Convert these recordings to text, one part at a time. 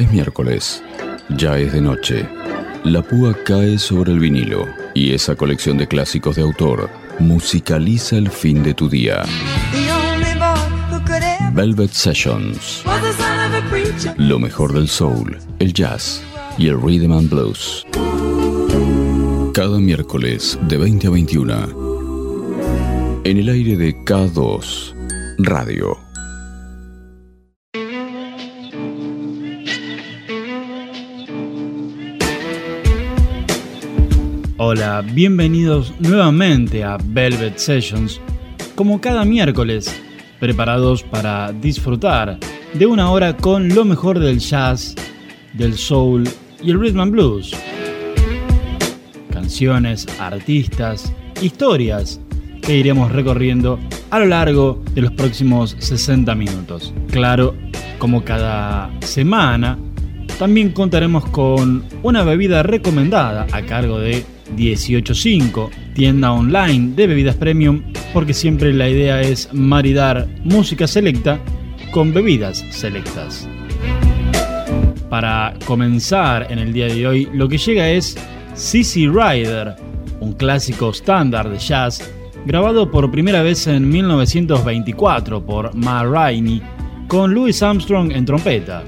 Es miércoles, ya es de noche. La púa cae sobre el vinilo y esa colección de clásicos de autor musicaliza el fin de tu día. Velvet Sessions. Lo mejor del soul, el jazz y el rhythm and blues. Cada miércoles de 20 a 21. En el aire de K2 Radio. Hola, bienvenidos nuevamente a Velvet Sessions, como cada miércoles, preparados para disfrutar de una hora con lo mejor del jazz, del soul y el rhythm and blues. Canciones, artistas, historias que iremos recorriendo a lo largo de los próximos 60 minutos. Claro, como cada semana, también contaremos con una bebida recomendada a cargo de 185, tienda online de bebidas premium, porque siempre la idea es maridar música selecta con bebidas selectas. Para comenzar en el día de hoy, lo que llega es CC Rider, un clásico estándar de jazz grabado por primera vez en 1924 por Ma Rainey con Louis Armstrong en trompeta.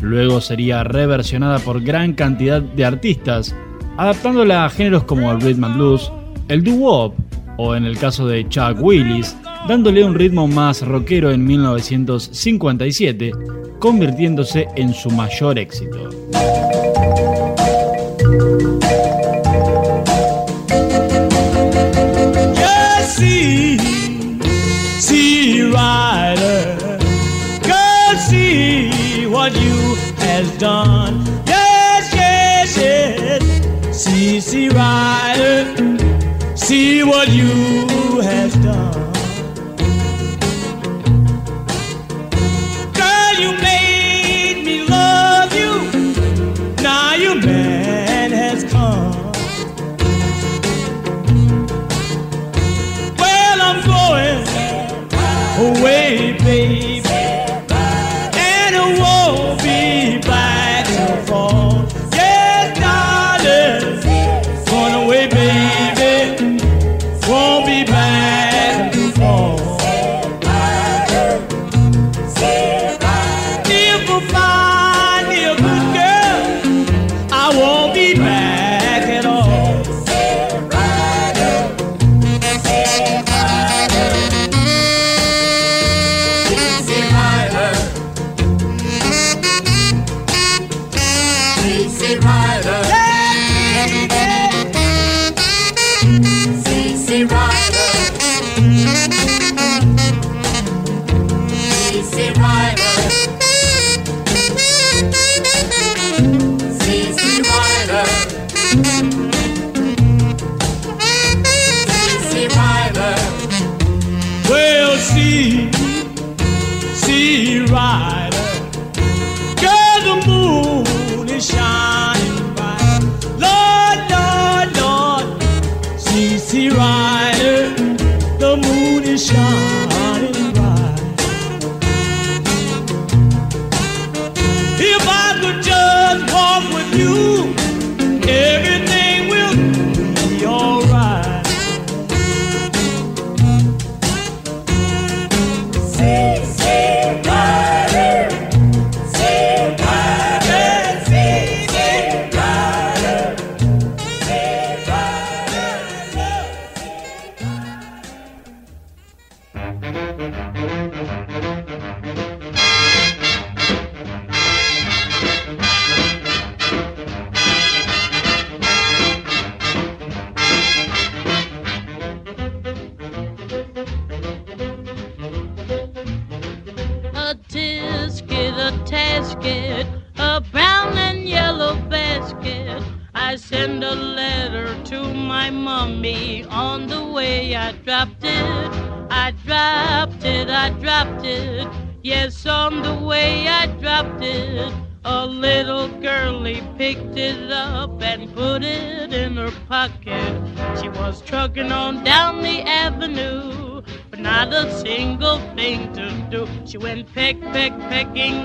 Luego sería reversionada por gran cantidad de artistas adaptándola a géneros como el rhythm and blues, el doo-wop o en el caso de Chuck Willis, dándole un ritmo más rockero en 1957, convirtiéndose en su mayor éxito.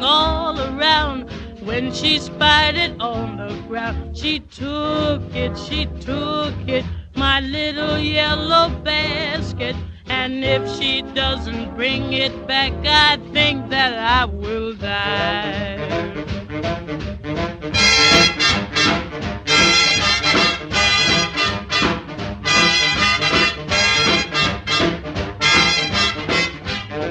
all around. When she spied it on the ground, she took it, she took it, my little yellow basket. And if she doesn't bring it back, I think that I will die.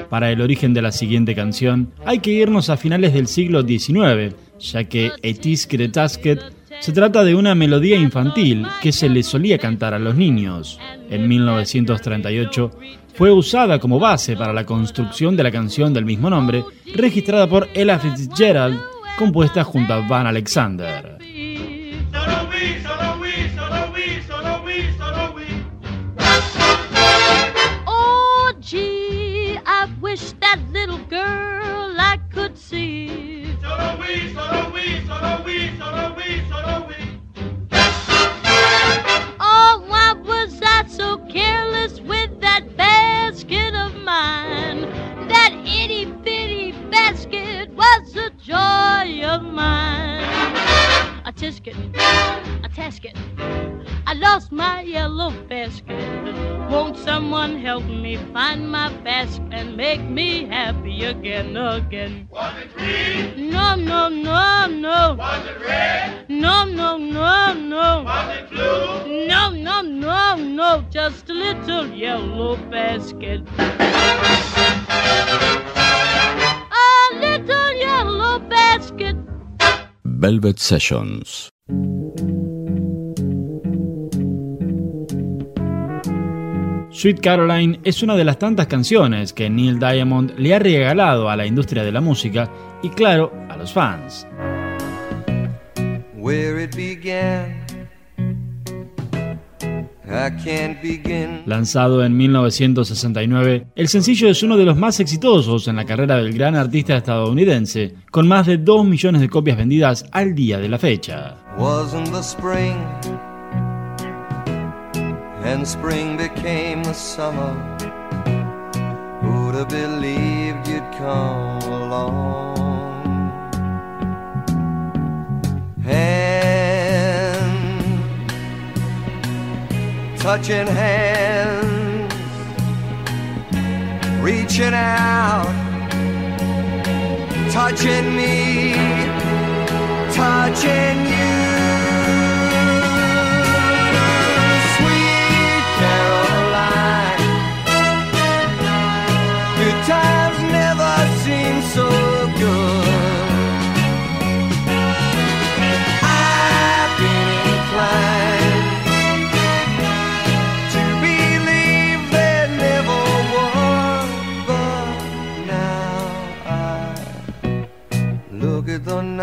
Para el origen de la siguiente canción, hay que irnos a finales del siglo XIX, ya que Etis Kretasket se trata de una melodía infantil que se le solía cantar a los niños. En 1938 fue usada como base para la construcción de la canción del mismo nombre, registrada por Ella Fitzgerald, compuesta junto a Van Alexander. Oh, that little girl I could see. Oh, why was I so careless with that basket of mine? That itty bitty basket was joy of mine. A tisket, a tasket. I lost my yellow basket. Won't someone help me find my basket and make me happy again, again? Was it green? No, no, no, no. Was it red? No, no, no, no. Was it blue? No, no, no, no. Just a little yellow basket. Velvet Sessions. Sweet Caroline es una de las tantas canciones que Neil Diamond le ha regalado a la industria de la música y claro, a los fans. Lanzado en 1969, el sencillo es uno de los más exitosos en la carrera del gran artista estadounidense, con más de 2 millones de copias vendidas al día de la fecha. and touching hands, reaching out, touching me, touching you.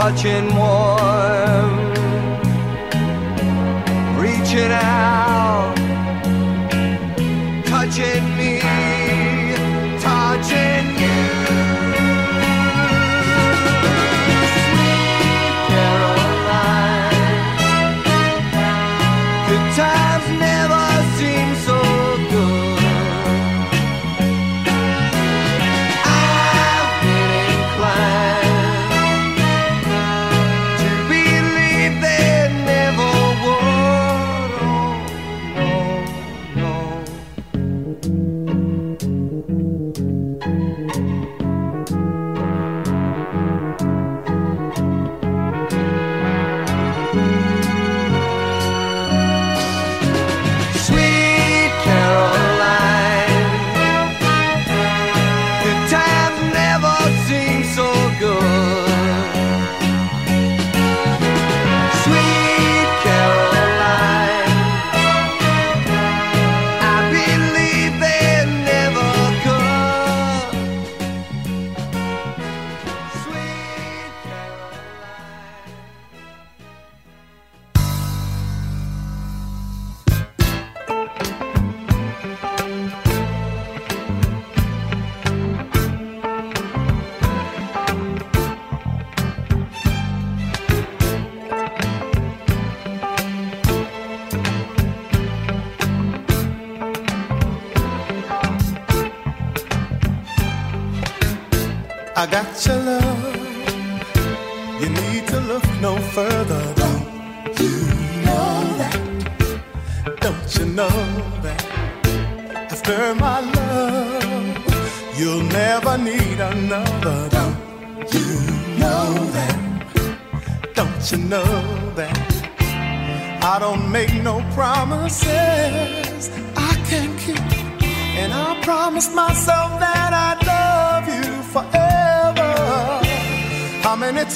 touching warm, reaching out, touching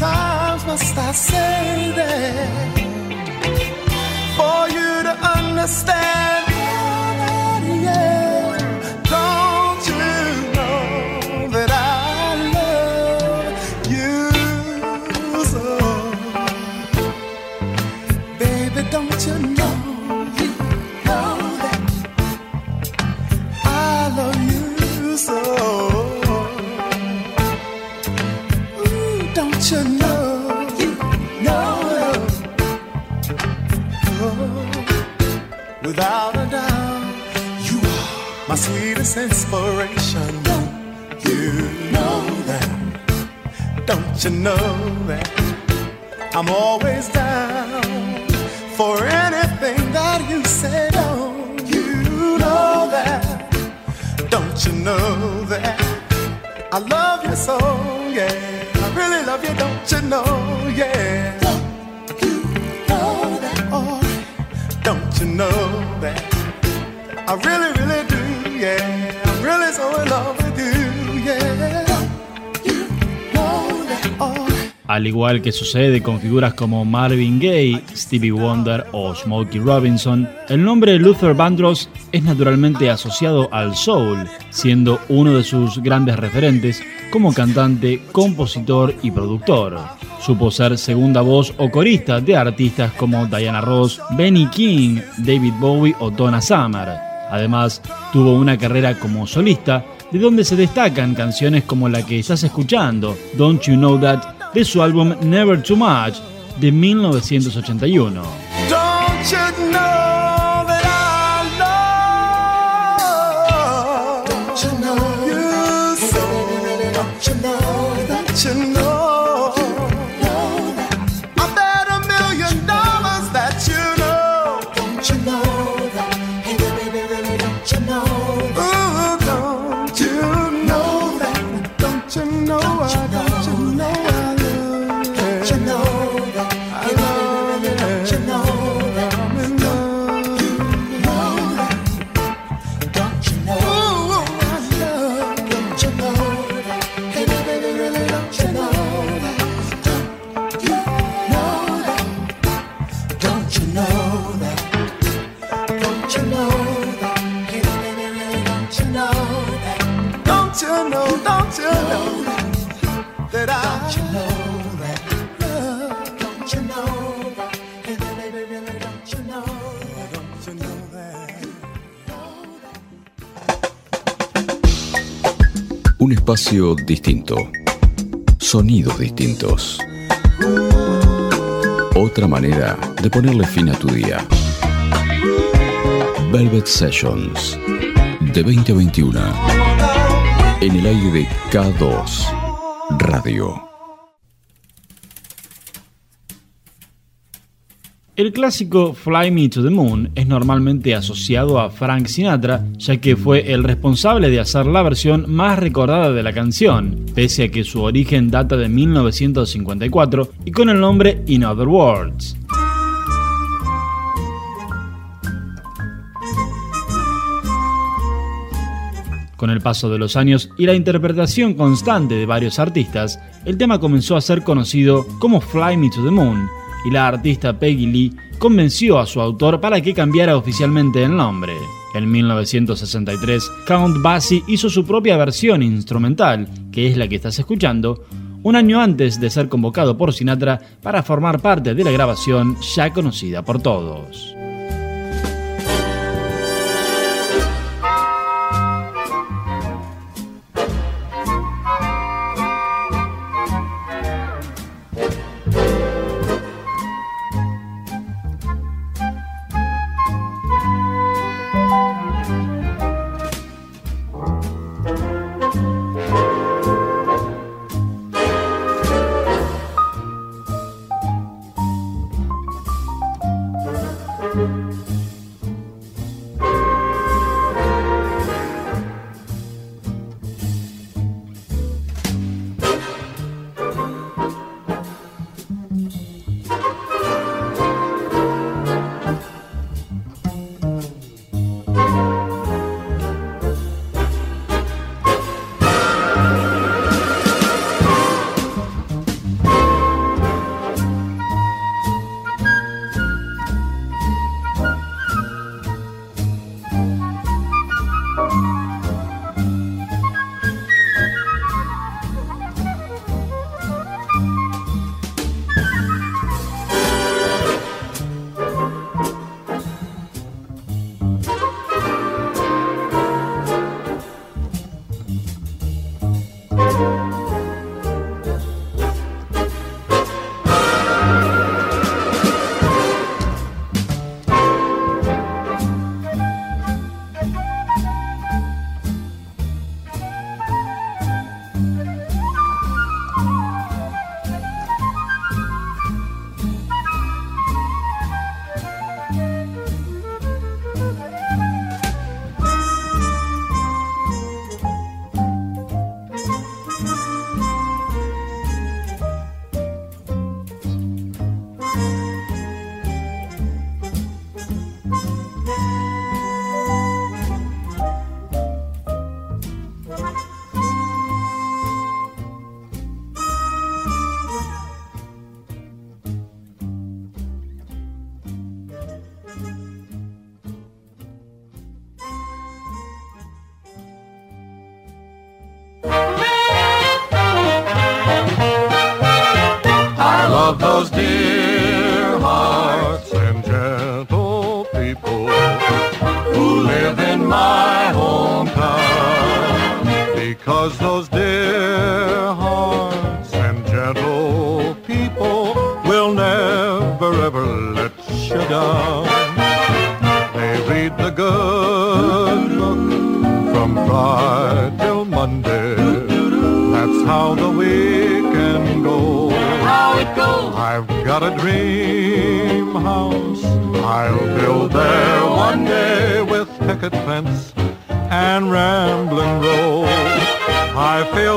times must I say that for you to understand? Without a doubt, you are my sweetest inspiration. Don't you know that? Don't you know that? I'm always down for anything that you say. Don't you know that? Don't you know that? I love you so, yeah. I really love you, don't you know, yeah. You know that? I really, really do, yeah. I'm really so in love with you, yeah. You know that? Al igual que sucede con figuras como Marvin Gaye, Stevie Wonder o Smokey Robinson, el nombre Luther Vandross es naturalmente asociado al soul, siendo uno de sus grandes referentes como cantante, compositor y productor. Supo ser segunda voz o corista de artistas como Diana Ross, Benny King, David Bowie o Donna Summer. Además, tuvo una carrera como solista, de donde se destacan canciones como la que estás escuchando, Don't You Know That, de su álbum Never Too Much de 1981. Distinto. Sonidos distintos. Otra manera de ponerle fin a tu día. Velvet Sessions. De 20 a 21. En el aire de K2 Radio. El clásico Fly Me to the Moon es normalmente asociado a Frank Sinatra, ya que fue el responsable de hacer la versión más recordada de la canción, pese a que su origen data de 1954 y con el nombre In Other Words. Con el paso de los años y la interpretación constante de varios artistas, el tema comenzó a ser conocido como Fly Me to the Moon, y la artista Peggy Lee convenció a su autor para que cambiara oficialmente el nombre. En 1963, Count Basie hizo su propia versión instrumental, que es la que estás escuchando, un año antes de ser convocado por Sinatra para formar parte de la grabación ya conocida por todos.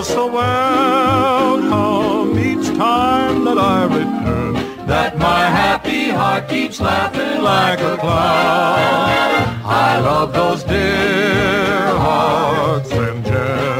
So welcome each time that I return that my happy heart keeps laughing like a clown. I love those dear hearts and gentle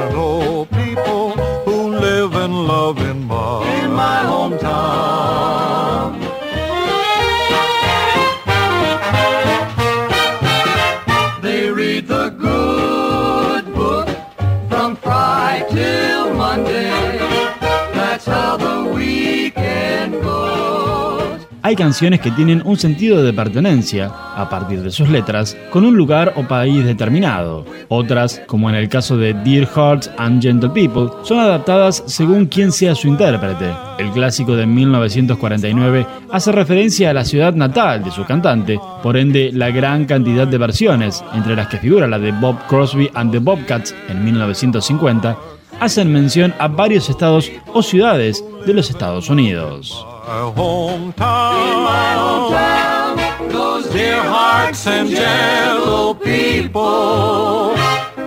Hay canciones que tienen un sentido de pertenencia, a partir de sus letras, con un lugar o país determinado. Otras, como en el caso de Dear Hearts and Gentle People, son adaptadas según quién sea su intérprete. El clásico de 1949 hace referencia a la ciudad natal de su cantante, por ende la gran cantidad de versiones, entre las que figura la de Bob Crosby and the Bobcats en 1950, hacen mención a varios estados o ciudades de los Estados Unidos. Hometown, my hometown, those dear hearts and gentle people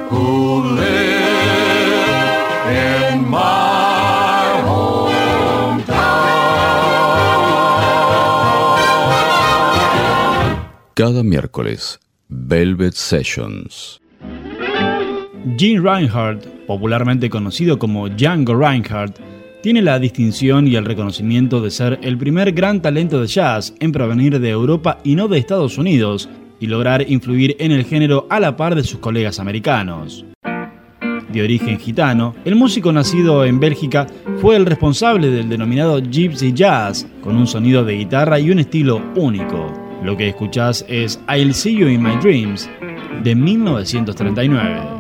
who live in my hometown. Cada miércoles, Velvet Sessions. Gene Reinhardt, popularmente conocido como Django Reinhardt, tiene la distinción y el reconocimiento de ser el primer gran talento de jazz en provenir de Europa y no de Estados Unidos, y lograr influir en el género a la par de sus colegas americanos. De origen gitano, el músico nacido en Bélgica fue el responsable del denominado Gypsy Jazz, con un sonido de guitarra y un estilo único. Lo que escuchás es I'll See You in My Dreams, de 1939.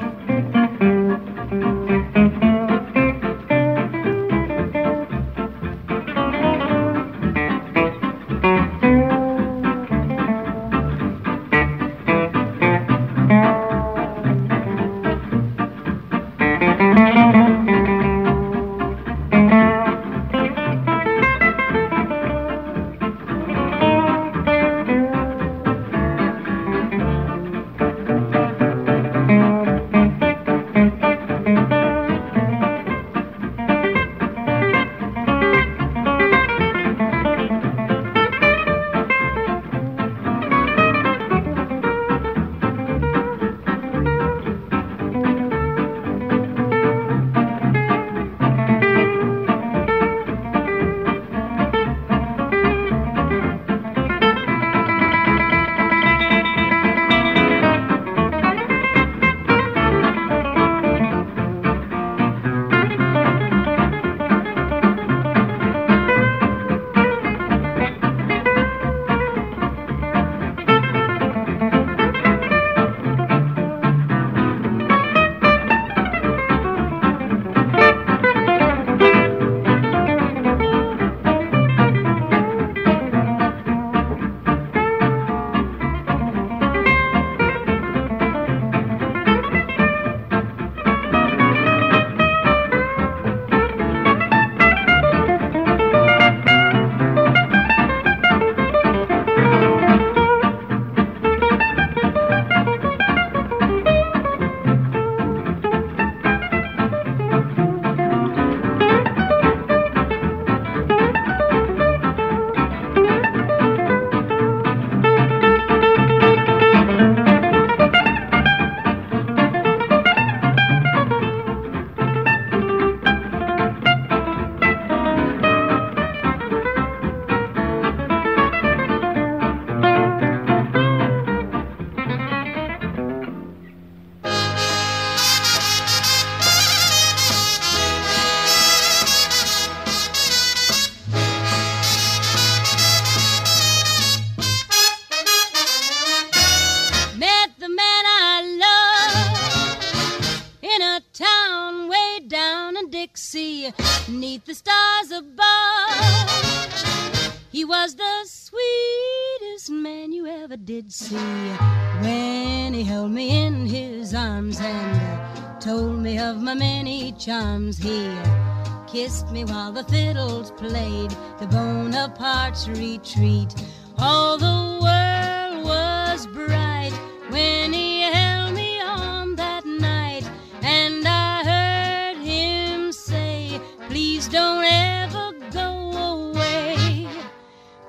Me while the fiddles played the Bonaparte's retreat. All the world was bright when he held me on that night, and I heard him say, Please don't ever go away.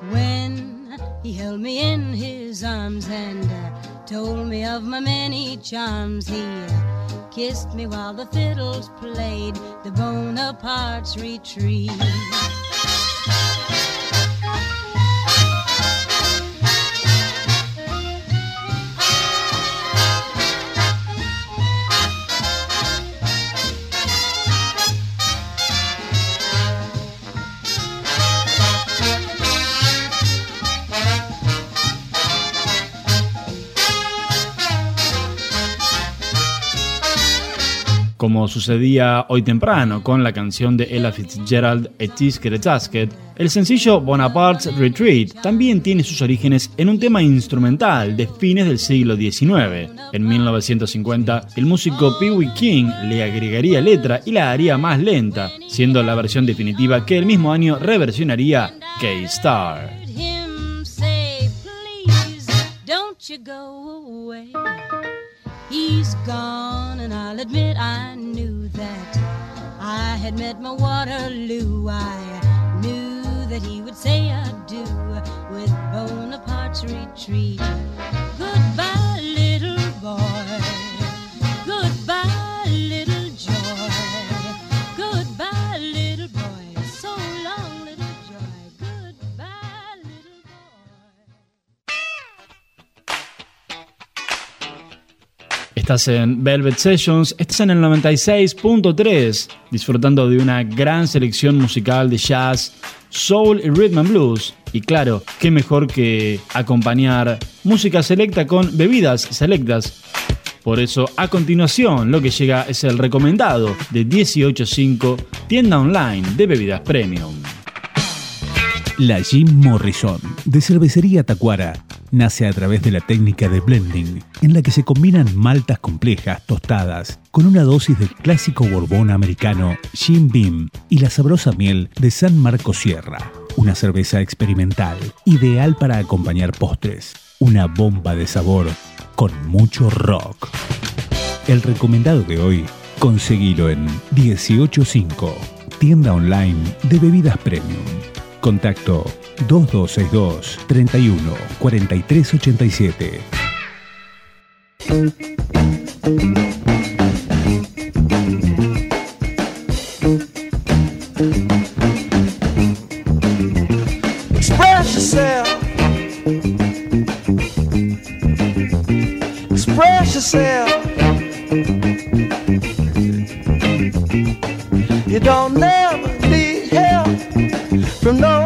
When he held me in his arms and uh, told me of my many charms, he uh, kissed me while the fiddles played the Bonaparte's retreat. Como sucedía hoy temprano con la canción de Ella Fitzgerald Etis Tasket, el sencillo Bonaparte's Retreat también tiene sus orígenes en un tema instrumental de fines del siglo XIX. En 1950, el músico Pee Wee King le agregaría letra y la haría más lenta, siendo la versión definitiva que el mismo año reversionaría K-Star. I'll admit I knew that I had met my Waterloo. I knew that he would say adieu with Bonaparte's retreat. Goodbye, little boy. Goodbye, Estás en Velvet Sessions, estás en el 96.3, disfrutando de una gran selección musical de jazz, soul y rhythm and blues. Y claro, qué mejor que acompañar música selecta con bebidas selectas. Por eso, a continuación, lo que llega es el recomendado de 185 tienda online de bebidas premium. La Jim Morrison, de Cervecería Tacuara, nace a través de la técnica de blending, en la que se combinan maltas complejas tostadas con una dosis del clásico borbón americano Jim Beam y la sabrosa miel de San Marcos Sierra. Una cerveza experimental, ideal para acompañar postres. Una bomba de sabor con mucho rock. El recomendado de hoy, conseguilo en 185, tienda online de bebidas premium. Contacto 2262 31 43 87. Express yourself. Express yourself. You don't help from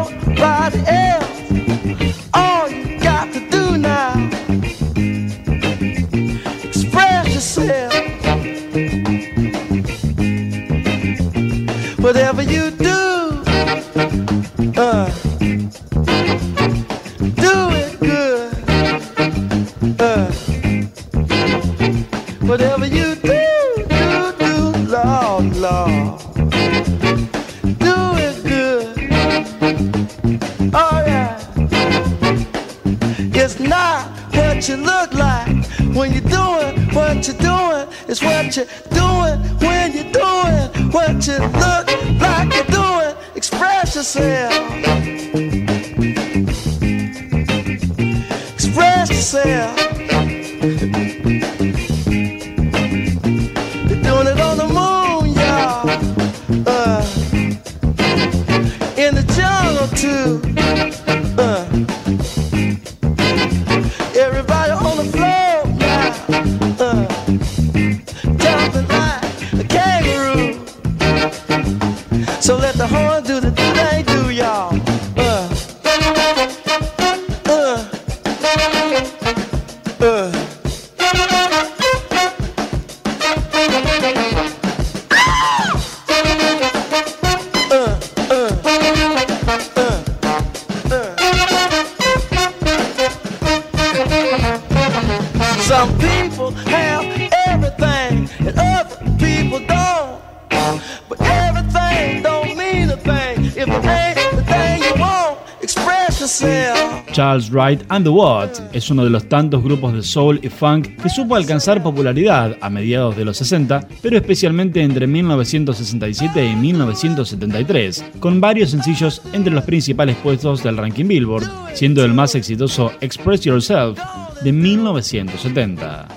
And the Watts es uno de los tantos grupos de soul y funk que supo alcanzar popularidad a mediados de los 60, pero especialmente entre 1967 y 1973, con varios sencillos entre los principales puestos del ranking Billboard, siendo el más exitoso Express Yourself de 1970.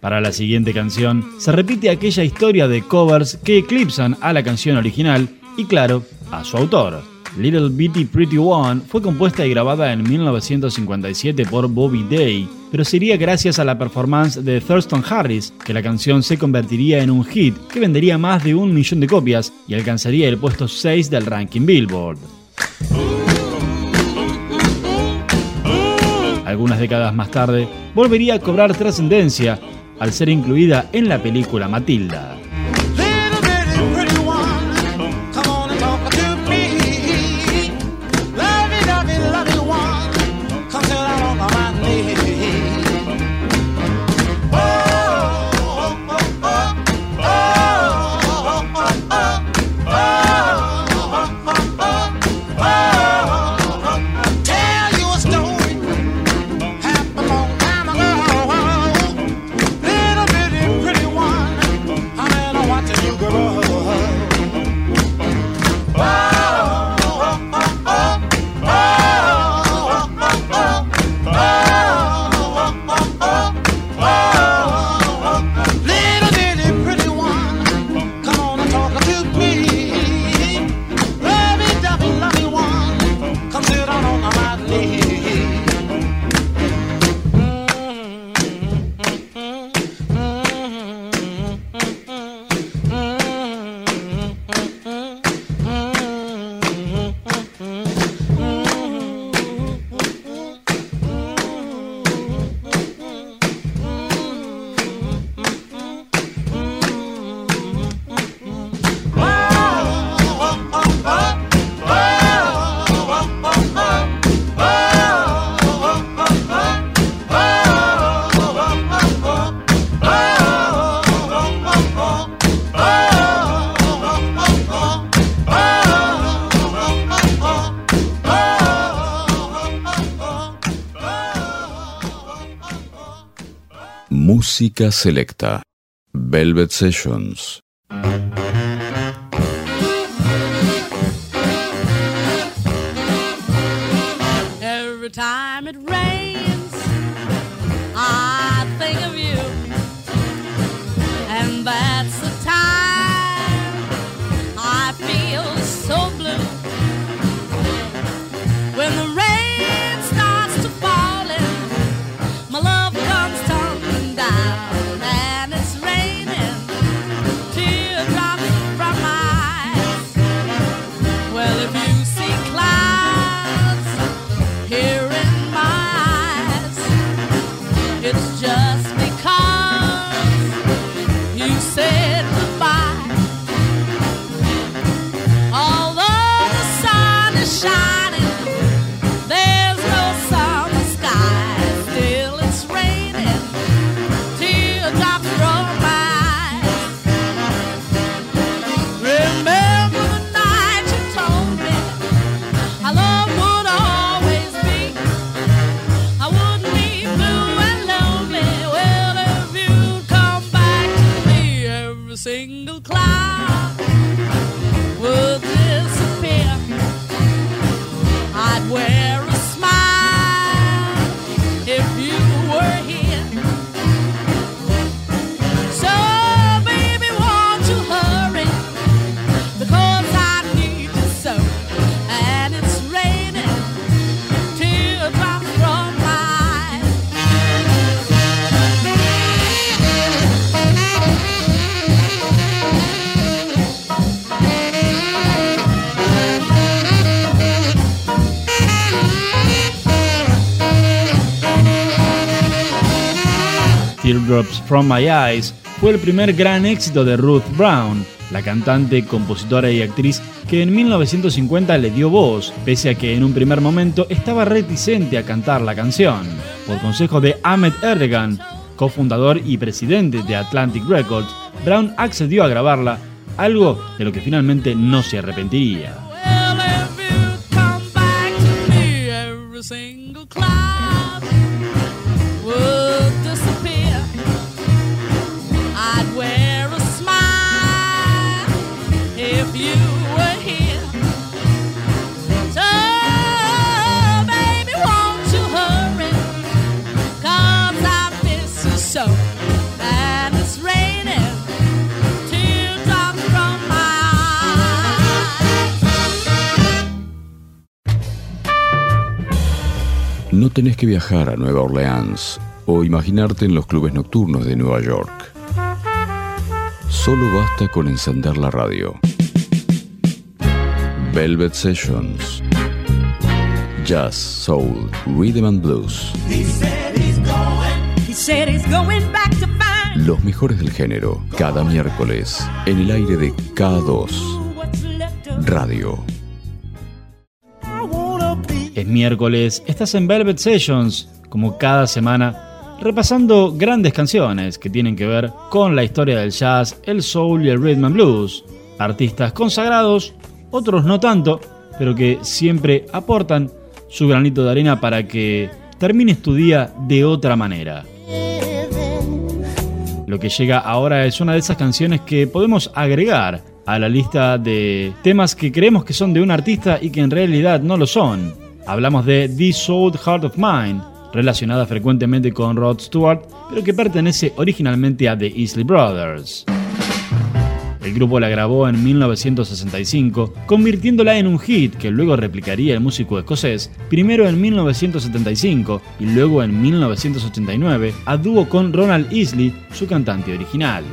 Para la siguiente canción, se repite aquella historia de covers que eclipsan a la canción original y, claro, a su autor. Little Bitty Pretty One fue compuesta y grabada en 1957 por Bobby Day, pero sería gracias a la performance de Thurston Harris que la canción se convertiría en un hit que vendería más de un millón de copias y alcanzaría el puesto 6 del ranking Billboard. Algunas décadas más tarde, volvería a cobrar trascendencia al ser incluida en la película Matilda. Selecta. Velvet Sessions. From My Eyes fue el primer gran éxito de Ruth Brown, la cantante, compositora y actriz que en 1950 le dio voz, pese a que en un primer momento estaba reticente a cantar la canción. Por consejo de Ahmed Erdogan, cofundador y presidente de Atlantic Records, Brown accedió a grabarla, algo de lo que finalmente no se arrepentiría. No tenés que viajar a Nueva Orleans o imaginarte en los clubes nocturnos de Nueva York. Solo basta con encender la radio. Velvet Sessions. Jazz, Soul, Rhythm and Blues. Los mejores del género, cada miércoles, en el aire de K2 Radio. Es miércoles, estás en Velvet Sessions, como cada semana, repasando grandes canciones que tienen que ver con la historia del jazz, el soul y el rhythm and blues. Artistas consagrados, otros no tanto, pero que siempre aportan su granito de arena para que termines tu día de otra manera. Lo que llega ahora es una de esas canciones que podemos agregar a la lista de temas que creemos que son de un artista y que en realidad no lo son. Hablamos de This Old Heart of Mine, relacionada frecuentemente con Rod Stewart, pero que pertenece originalmente a The Isley Brothers. El grupo la grabó en 1965, convirtiéndola en un hit que luego replicaría el músico escocés, primero en 1975 y luego en 1989, a dúo con Ronald Isley, su cantante original.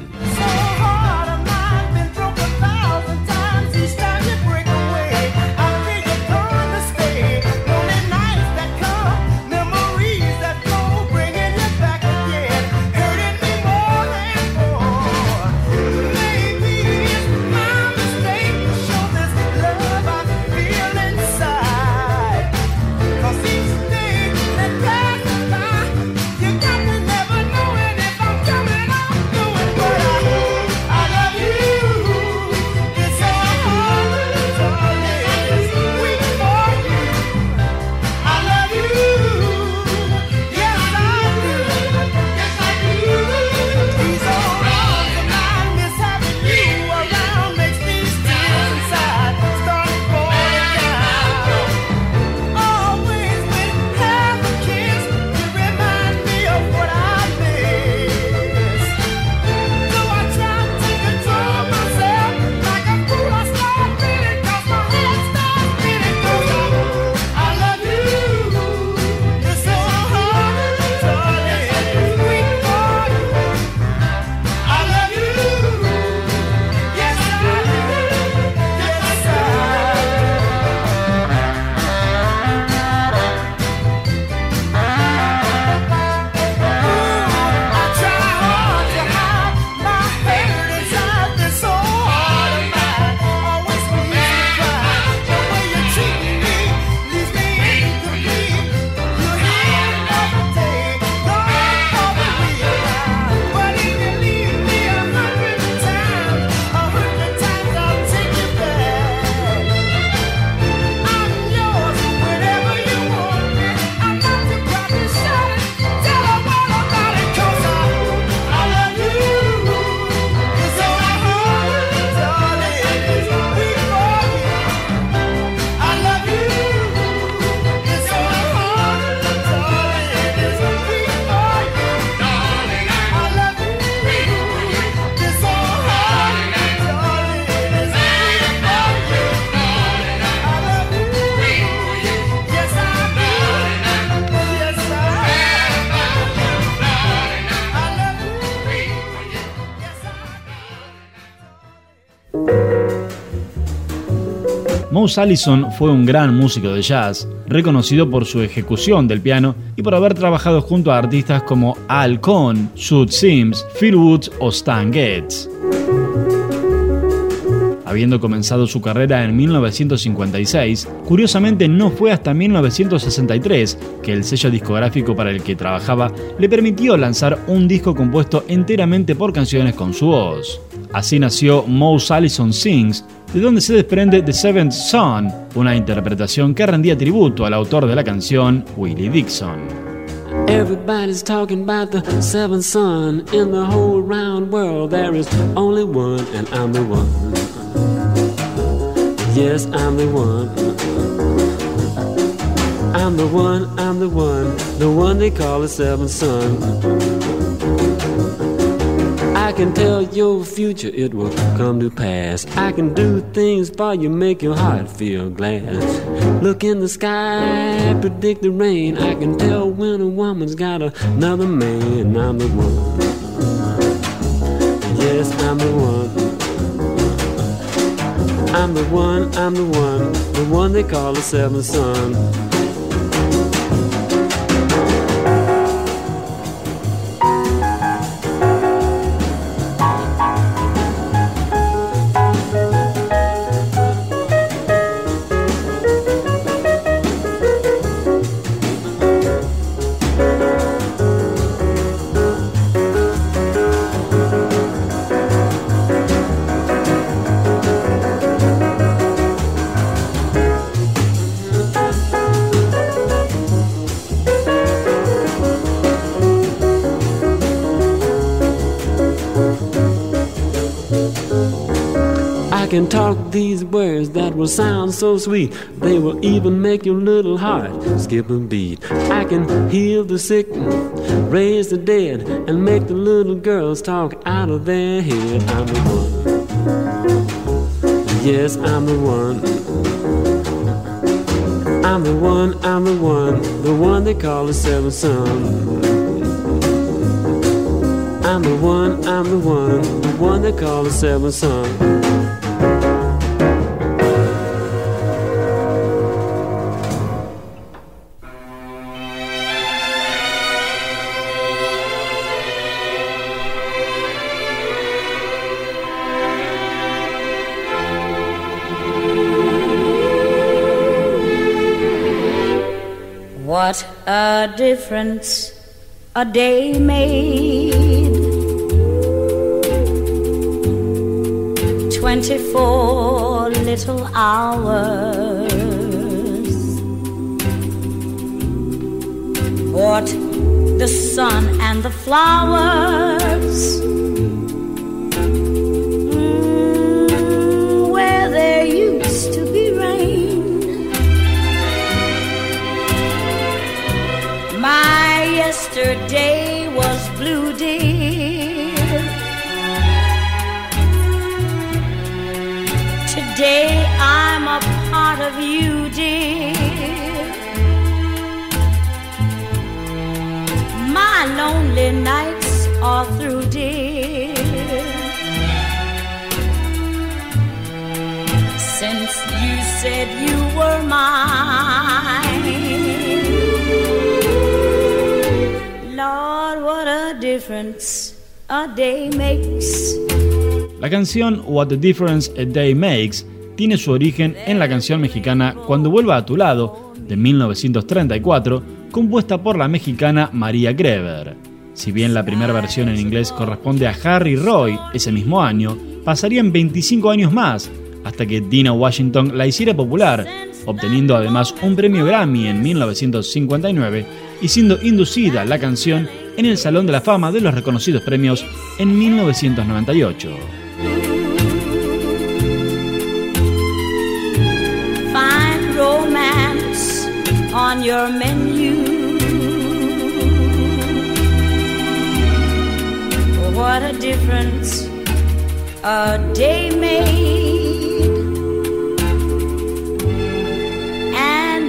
Mouse Allison fue un gran músico de jazz, reconocido por su ejecución del piano y por haber trabajado junto a artistas como Al Cohn, Sud Sims, Phil Woods o Stan Getz. Habiendo comenzado su carrera en 1956, curiosamente no fue hasta 1963 que el sello discográfico para el que trabajaba le permitió lanzar un disco compuesto enteramente por canciones con su voz. Así nació Mouse Allison Sings, de donde se desprende The Seventh Son, una interpretación que rendía tributo al autor de la canción, Willie Dixon. Everybody's talking about the seventh son. In the whole round world, there is only one, and I'm the one. Yes, I'm the one. I'm the one, I'm the one, the one they call the seventh son. I can tell your future, it will come to pass. I can do things for you, make your heart feel glad. Look in the sky, predict the rain. I can tell when a woman's got another man. I'm the one. Yes, I'm the one. I'm the one, I'm the one, the one they call the seventh son. These words that will sound so sweet. They will even make your little heart skip a beat. I can heal the sick, raise the dead, and make the little girls talk out of their head. I'm the one. Yes, I'm the one. I'm the one, I'm the one, the one they call the seventh son. I'm the one, I'm the one, the one they call the seventh son. A difference a day made. Twenty four little hours. What the sun and the flowers. Said you were mine. Lord, what a difference a day makes. La canción What the Difference a Day Makes tiene su origen en la canción mexicana Cuando vuelva a tu lado, de 1934, compuesta por la mexicana María Greber. Si bien la primera versión en inglés corresponde a Harry Roy ese mismo año, pasarían 25 años más hasta que Dina Washington la hiciera popular, obteniendo además un premio Grammy en 1959 y siendo inducida la canción en el Salón de la Fama de los reconocidos premios en 1998. Find romance on your menu. What a difference a day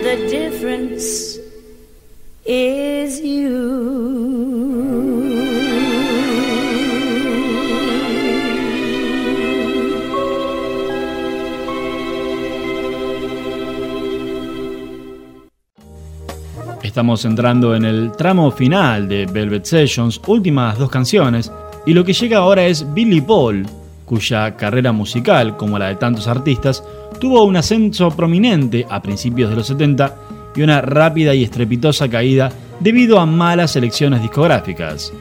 the difference is you. Estamos entrando en el tramo final de Velvet Sessions, últimas dos canciones, y lo que llega ahora es Billy Paul, cuya carrera musical, como la de tantos artistas, tuvo un ascenso prominente a principios de los 70 y una rápida y estrepitosa caída debido a malas elecciones discográficas.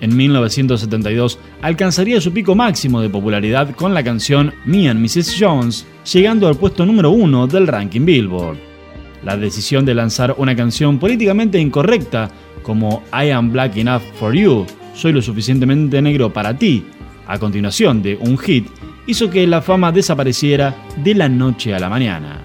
En 1972 alcanzaría su pico máximo de popularidad con la canción Me and Mrs. Jones, llegando al puesto número uno del ranking Billboard. La decisión de lanzar una canción políticamente incorrecta como I Am Black Enough for You, Soy lo suficientemente negro para ti, a continuación de un hit, hizo que la fama desapareciera de la noche a la mañana.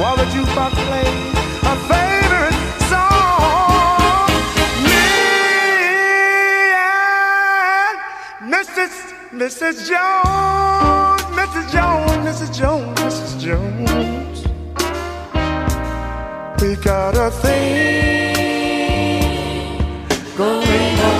while the jukebox plays a favorite song. Me and Mrs. Mrs. Jones, Mrs. Jones, Mrs. Jones, Mrs. Jones. We got a thing going on.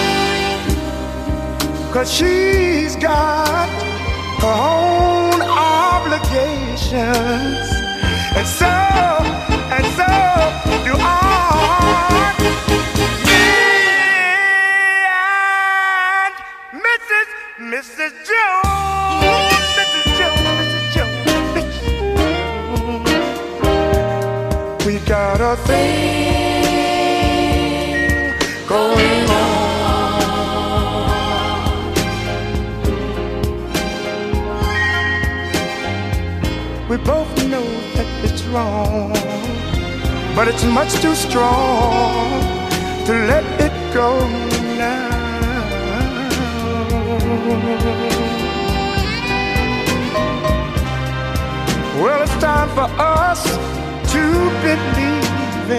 Cause she's got her own obligations. And so, and so do I. Me and Mrs. Mrs. Jones. Mrs. Jones, Mrs. Jones. We got a thing We both know that it's wrong, but it's much too strong to let it go now. Well, it's time for us to believe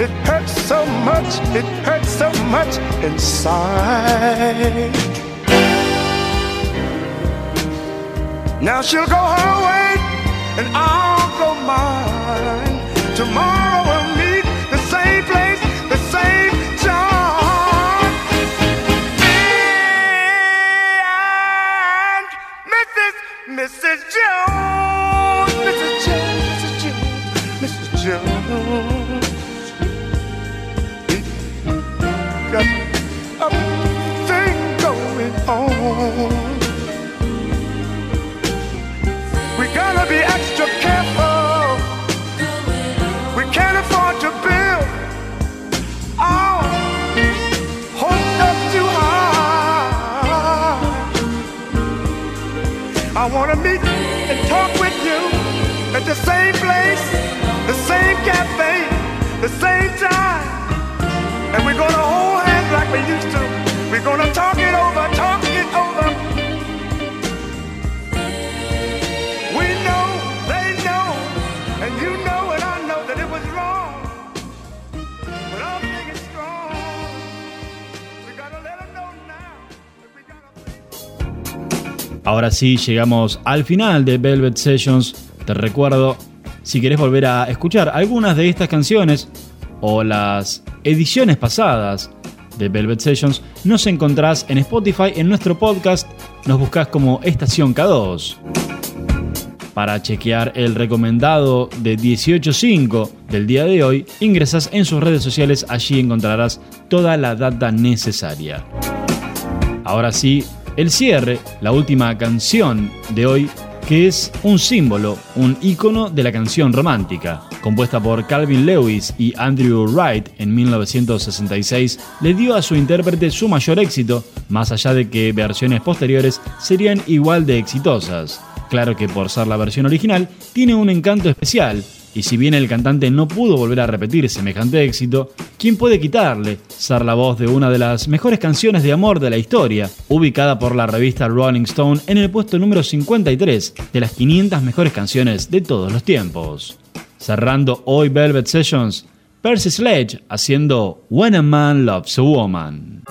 It hurts so much, it hurts so much inside. Now she'll go her way and I'll go mine. Tomorrow we'll meet the same place, the same time. Me and Mrs. Mrs. Jones, Mrs. Jones, Mrs. Jones, Mrs. Jones. Got a thing going on. The same place, the same cafe, the same time. And we're gonna hold hands like we used to. We're gonna talk it over, talk it over. We know, they know, and you know and I know that it was wrong. But I'm thinking strong. We gotta let them know now. gotta- Ahora sí, llegamos al final de Velvet Sessions. Te recuerdo, si querés volver a escuchar algunas de estas canciones o las ediciones pasadas de Velvet Sessions, nos encontrás en Spotify en nuestro podcast. Nos buscas como Estación K2. Para chequear el recomendado de 18.5 del día de hoy, ingresas en sus redes sociales, allí encontrarás toda la data necesaria. Ahora sí, el cierre, la última canción de hoy, que es un símbolo, un icono de la canción romántica. Compuesta por Calvin Lewis y Andrew Wright en 1966, le dio a su intérprete su mayor éxito, más allá de que versiones posteriores serían igual de exitosas. Claro que por ser la versión original, tiene un encanto especial, y si bien el cantante no pudo volver a repetir semejante éxito, ¿quién puede quitarle ser la voz de una de las mejores canciones de amor de la historia, ubicada por la revista Rolling Stone en el puesto número 53 de las 500 mejores canciones de todos los tiempos? Cerrando hoy Velvet Sessions, Percy Sledge haciendo When a Man Loves a Woman.